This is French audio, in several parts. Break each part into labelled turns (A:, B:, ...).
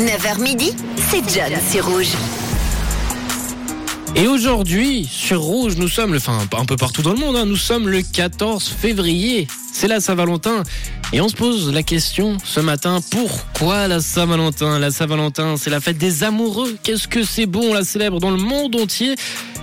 A: 9h midi, c'est John sur Rouge.
B: Et aujourd'hui, sur Rouge, nous sommes, enfin un peu partout dans le monde, hein, nous sommes le 14 février. C'est la Saint-Valentin. Et on se pose la question ce matin, pourquoi la Saint-Valentin? La Saint-Valentin, c'est la fête des amoureux. Qu'est-ce que c'est bon, on la célèbre dans le monde entier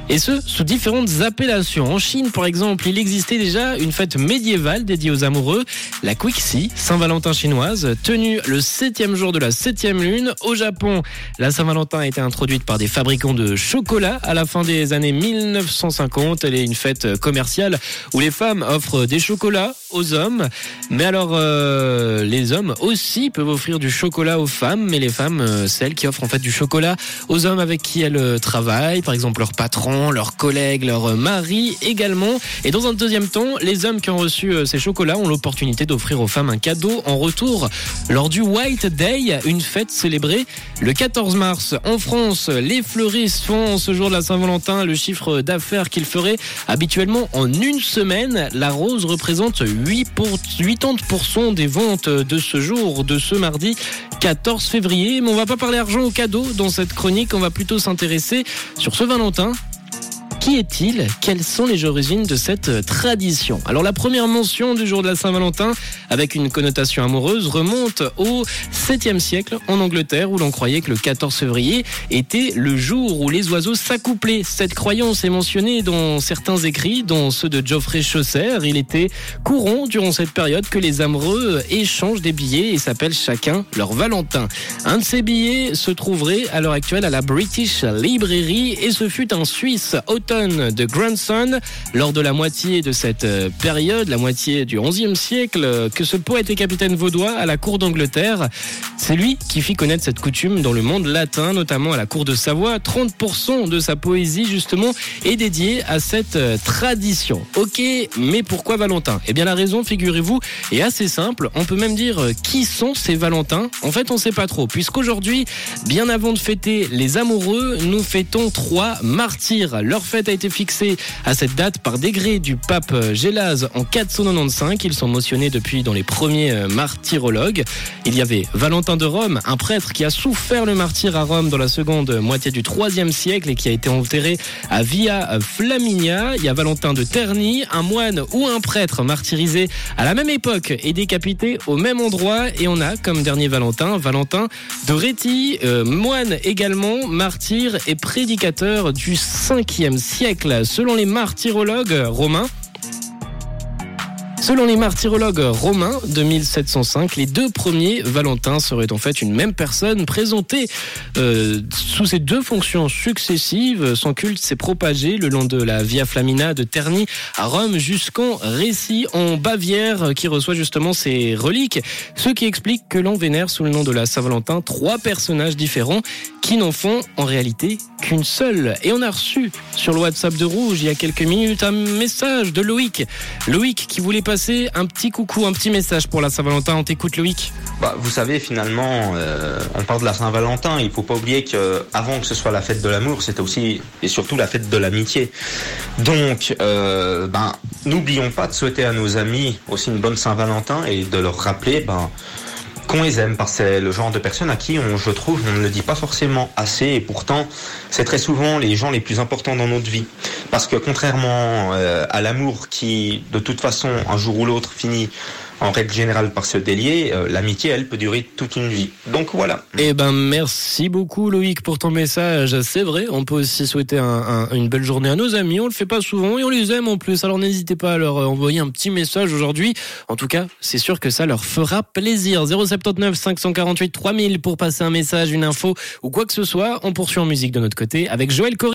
B: et ce, sous différentes appellations. En Chine, par exemple, il existait déjà une fête médiévale dédiée aux amoureux, la Quixi, Saint-Valentin chinoise, tenue le septième jour de la septième lune. Au Japon, la Saint-Valentin a été introduite par des fabricants de chocolat à la fin des années 1950. Elle est une fête commerciale où les femmes offrent des chocolats aux hommes. Mais alors, euh, les hommes aussi peuvent offrir du chocolat aux femmes, mais les femmes, euh, celles qui offrent en fait du chocolat aux hommes avec qui elles euh, travaillent, par exemple leur patron, leurs collègues, leur mari également. Et dans un deuxième temps, les hommes qui ont reçu euh, ces chocolats ont l'opportunité d'offrir aux femmes un cadeau en retour lors du White Day, une fête célébrée le 14 mars. En France, les fleuristes font ce jour de la Saint-Valentin le chiffre d'affaires qu'ils feraient habituellement en une semaine. La rose représente 8 pour 80% des ventes de ce jour, de ce mardi 14 février. Mais on va pas parler argent au cadeau dans cette chronique, on va plutôt s'intéresser sur ce Valentin qui est-il? Quelles sont les origines de cette euh, tradition? Alors la première mention du jour de la Saint-Valentin avec une connotation amoureuse remonte au 7e siècle en Angleterre où l'on croyait que le 14 février était le jour où les oiseaux s'accouplaient. Cette croyance est mentionnée dans certains écrits dont ceux de Geoffrey Chaucer. Il était courant durant cette période que les amoureux échangent des billets et s'appellent chacun leur Valentin. Un de ces billets se trouverait à l'heure actuelle à la British Library et ce fut un Suisse De Grandson lors de la moitié de cette euh, période, la moitié du 11e siècle, euh, que ce poète et capitaine vaudois à la cour d'Angleterre. C'est lui qui fit connaître cette coutume dans le monde latin, notamment à la cour de Savoie. 30% de sa poésie, justement, est dédiée à cette euh, tradition. Ok, mais pourquoi Valentin? Eh bien, la raison, figurez-vous, est assez simple. On peut même dire qui sont ces Valentins? En fait, on sait pas trop, puisqu'aujourd'hui, bien avant de fêter les amoureux, nous fêtons trois martyrs. Leur fête a été fixée à cette date par décret du pape Gélase en 495. Ils sont mentionnés depuis dans les premiers euh, martyrologues. Il y avait Valentin de Rome, un prêtre qui a souffert le martyr à Rome dans la seconde moitié du 3e siècle et qui a été enterré à Via Flaminia. Il y a Valentin de Terni, un moine ou un prêtre martyrisé à la même époque et décapité au même endroit. Et on a comme dernier Valentin, Valentin de Réti, euh, moine également, martyr et prédicateur du 5e siècle. Selon les martyrologues romains, Selon les martyrologues romains de 1705, les deux premiers Valentins seraient en fait une même personne présentée euh, sous ces deux fonctions successives. Son culte s'est propagé le long de la Via Flamina de Terni à Rome jusqu'en Récy en Bavière qui reçoit justement ces reliques, ce qui explique que l'on vénère sous le nom de la Saint-Valentin trois personnages différents qui n'en font en réalité qu'une seule. Et on a reçu sur le WhatsApp de Rouge il y a quelques minutes un message de Loïc. Loïc qui voulait passer un petit coucou, un petit message pour la Saint-Valentin. On t'écoute Loïc.
C: Bah, vous savez, finalement, euh, on parle de la Saint-Valentin. Il faut pas oublier que avant que ce soit la fête de l'amour, c'était aussi et surtout la fête de l'amitié. Donc, euh, ben, n'oublions pas de souhaiter à nos amis aussi une bonne Saint-Valentin et de leur rappeler, ben, qu'on les aime, parce que c'est le genre de personnes à qui, on, je trouve, on ne le dit pas forcément assez, et pourtant, c'est très souvent les gens les plus importants dans notre vie. Parce que contrairement euh, à l'amour qui, de toute façon, un jour ou l'autre, finit en règle générale par se délier, euh, l'amitié, elle, peut durer toute une vie. Donc voilà.
B: Eh ben, merci beaucoup Loïc pour ton message. C'est vrai, on peut aussi souhaiter un- un- une belle journée à nos amis. On le fait pas souvent et on les aime en plus. Alors n'hésitez pas à leur euh, envoyer un petit message aujourd'hui. En tout cas, c'est sûr que ça leur fera plaisir. 079 548 3000 pour passer un message, une info ou quoi que ce soit. On poursuit en musique de notre côté avec Joël Corry.